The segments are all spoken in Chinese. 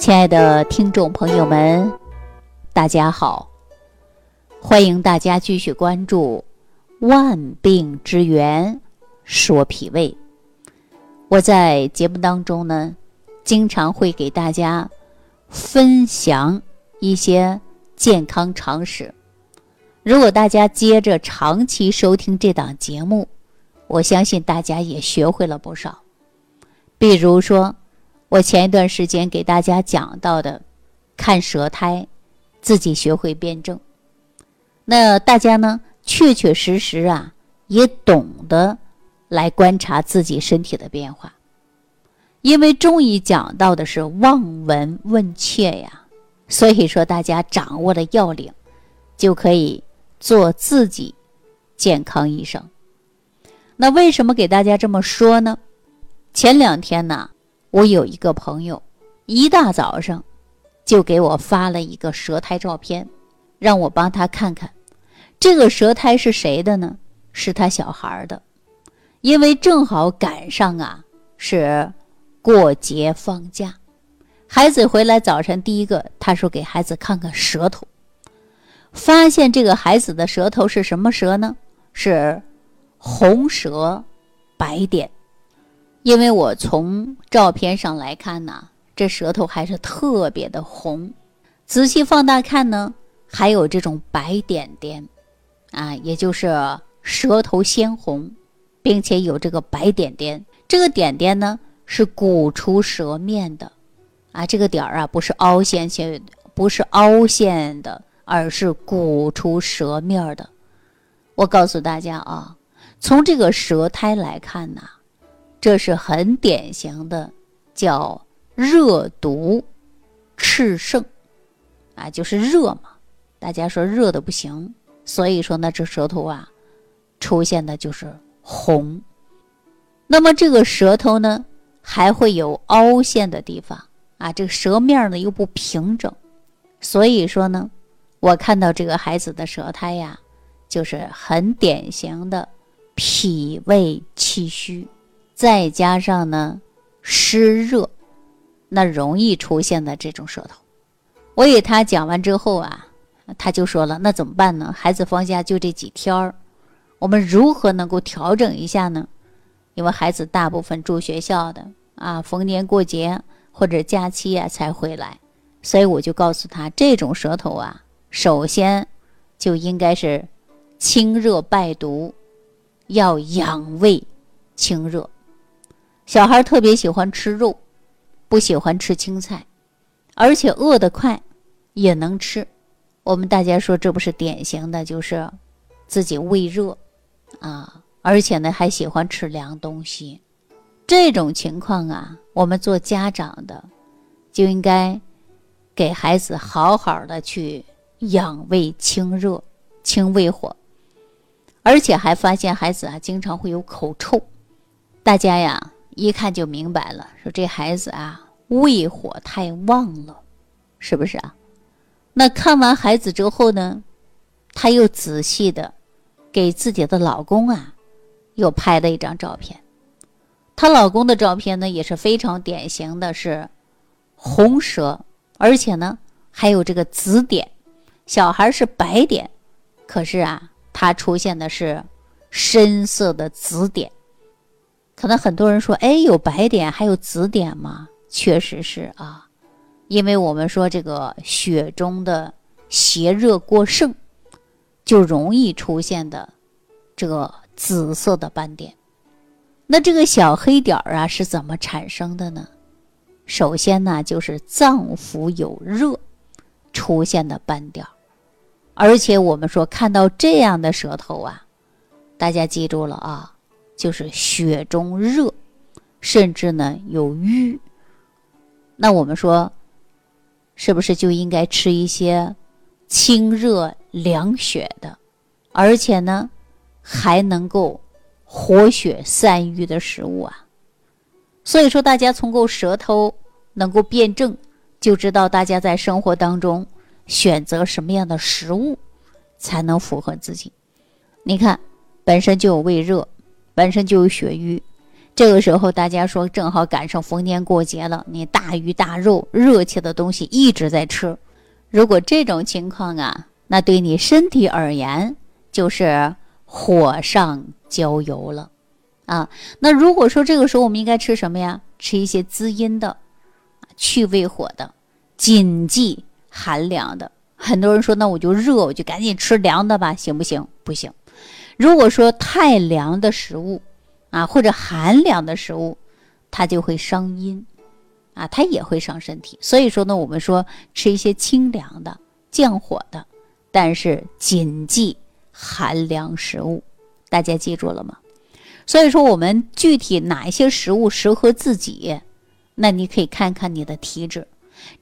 亲爱的听众朋友们，大家好！欢迎大家继续关注《万病之源说脾胃》。我在节目当中呢，经常会给大家分享一些健康常识。如果大家接着长期收听这档节目，我相信大家也学会了不少。比如说，我前一段时间给大家讲到的，看舌苔，自己学会辩证。那大家呢，确确实实啊，也懂得来观察自己身体的变化。因为中医讲到的是望闻问切呀，所以说大家掌握了要领，就可以做自己健康医生。那为什么给大家这么说呢？前两天呢。我有一个朋友，一大早上就给我发了一个舌苔照片，让我帮他看看，这个舌苔是谁的呢？是他小孩的，因为正好赶上啊是过节放假，孩子回来早晨第一个他说给孩子看看舌头，发现这个孩子的舌头是什么舌呢？是红舌白点。因为我从照片上来看呢，这舌头还是特别的红，仔细放大看呢，还有这种白点点，啊，也就是舌头鲜红，并且有这个白点点。这个点点呢是鼓出舌面的，啊，这个点儿啊不是凹陷线，不是凹陷的，而是鼓出舌面的。我告诉大家啊，从这个舌苔来看呢。这是很典型的，叫热毒炽盛，啊，就是热嘛。大家说热的不行，所以说呢，这舌头啊，出现的就是红。那么这个舌头呢，还会有凹陷的地方啊，这个舌面呢又不平整，所以说呢，我看到这个孩子的舌苔呀，就是很典型的脾胃气虚。再加上呢，湿热，那容易出现的这种舌头。我给他讲完之后啊，他就说了：“那怎么办呢？孩子放假就这几天儿，我们如何能够调整一下呢？因为孩子大部分住学校的啊，逢年过节或者假期啊才回来，所以我就告诉他，这种舌头啊，首先就应该是清热败毒，要养胃清热。”小孩特别喜欢吃肉，不喜欢吃青菜，而且饿得快，也能吃。我们大家说，这不是典型的，就是自己胃热啊，而且呢还喜欢吃凉东西。这种情况啊，我们做家长的就应该给孩子好好的去养胃清热、清胃火，而且还发现孩子啊经常会有口臭，大家呀。一看就明白了，说这孩子啊，胃火太旺了，是不是啊？那看完孩子之后呢，他又仔细的给自己的老公啊，又拍了一张照片。她老公的照片呢，也是非常典型的，是红舌，而且呢还有这个紫点。小孩是白点，可是啊，他出现的是深色的紫点。可能很多人说：“哎，有白点还有紫点吗？”确实是啊，因为我们说这个血中的邪热过盛，就容易出现的这个紫色的斑点。那这个小黑点儿啊是怎么产生的呢？首先呢，就是脏腑有热出现的斑点儿，而且我们说看到这样的舌头啊，大家记住了啊。就是血中热，甚至呢有瘀。那我们说，是不是就应该吃一些清热凉血的，而且呢还能够活血散瘀的食物啊？所以说，大家从够舌头能够辩证，就知道大家在生活当中选择什么样的食物才能符合自己。你看，本身就有胃热。本身就有血瘀，这个时候大家说正好赶上逢年过节了，你大鱼大肉、热气的东西一直在吃。如果这种情况啊，那对你身体而言就是火上浇油了啊。那如果说这个时候我们应该吃什么呀？吃一些滋阴的、去胃火的、谨记寒凉的。很多人说，那我就热，我就赶紧吃凉的吧，行不行？不行。如果说太凉的食物啊，或者寒凉的食物，它就会伤阴。啊，它也会伤身体，所以说呢，我们说吃一些清凉的、降火的，但是谨记寒凉食物，大家记住了吗？所以说，我们具体哪一些食物适合自己，那你可以看看你的体质，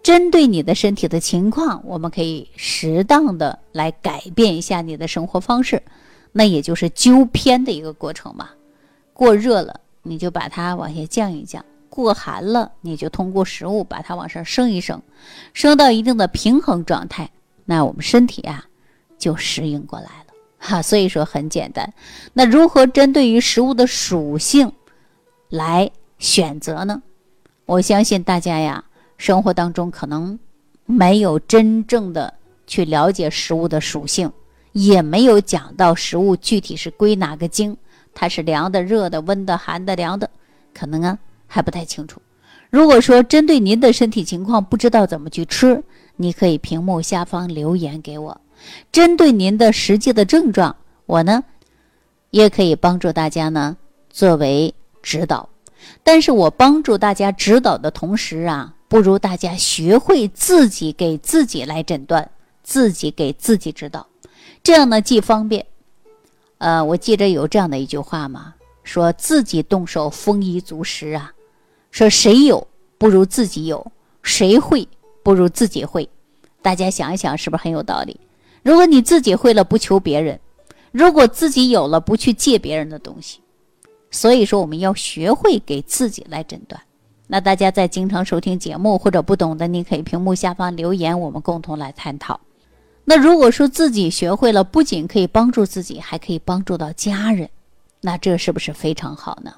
针对你的身体的情况，我们可以适当的来改变一下你的生活方式，那也就是纠偏的一个过程嘛。过热了，你就把它往下降一降。过寒了，你就通过食物把它往上升一升，升到一定的平衡状态，那我们身体啊就适应过来了哈。所以说很简单，那如何针对于食物的属性来选择呢？我相信大家呀，生活当中可能没有真正的去了解食物的属性，也没有讲到食物具体是归哪个经，它是凉的、热的、温的、寒的、凉的，可能啊。还不太清楚。如果说针对您的身体情况不知道怎么去吃，你可以屏幕下方留言给我。针对您的实际的症状，我呢也可以帮助大家呢作为指导。但是我帮助大家指导的同时啊，不如大家学会自己给自己来诊断，自己给自己指导，这样呢既方便。呃，我记着有这样的一句话嘛，说自己动手丰衣足食啊。说谁有不如自己有，谁会不如自己会，大家想一想，是不是很有道理？如果你自己会了，不求别人；如果自己有了，不去借别人的东西。所以说，我们要学会给自己来诊断。那大家在经常收听节目或者不懂的，你可以屏幕下方留言，我们共同来探讨。那如果说自己学会了，不仅可以帮助自己，还可以帮助到家人，那这是不是非常好呢？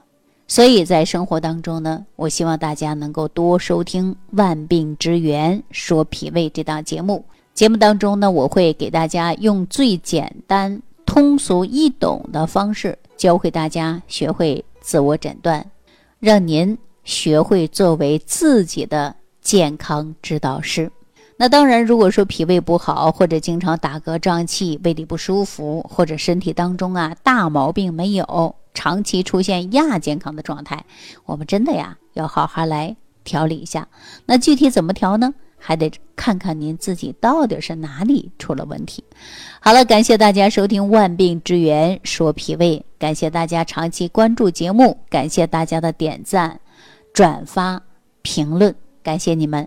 所以在生活当中呢，我希望大家能够多收听《万病之源说脾胃》这档节目。节目当中呢，我会给大家用最简单、通俗易懂的方式，教会大家学会自我诊断，让您学会作为自己的健康指导师。那当然，如果说脾胃不好，或者经常打嗝胀气、胃里不舒服，或者身体当中啊大毛病没有。长期出现亚健康的状态，我们真的呀要好好来调理一下。那具体怎么调呢？还得看看您自己到底是哪里出了问题。好了，感谢大家收听《万病之源说脾胃》，感谢大家长期关注节目，感谢大家的点赞、转发、评论，感谢你们。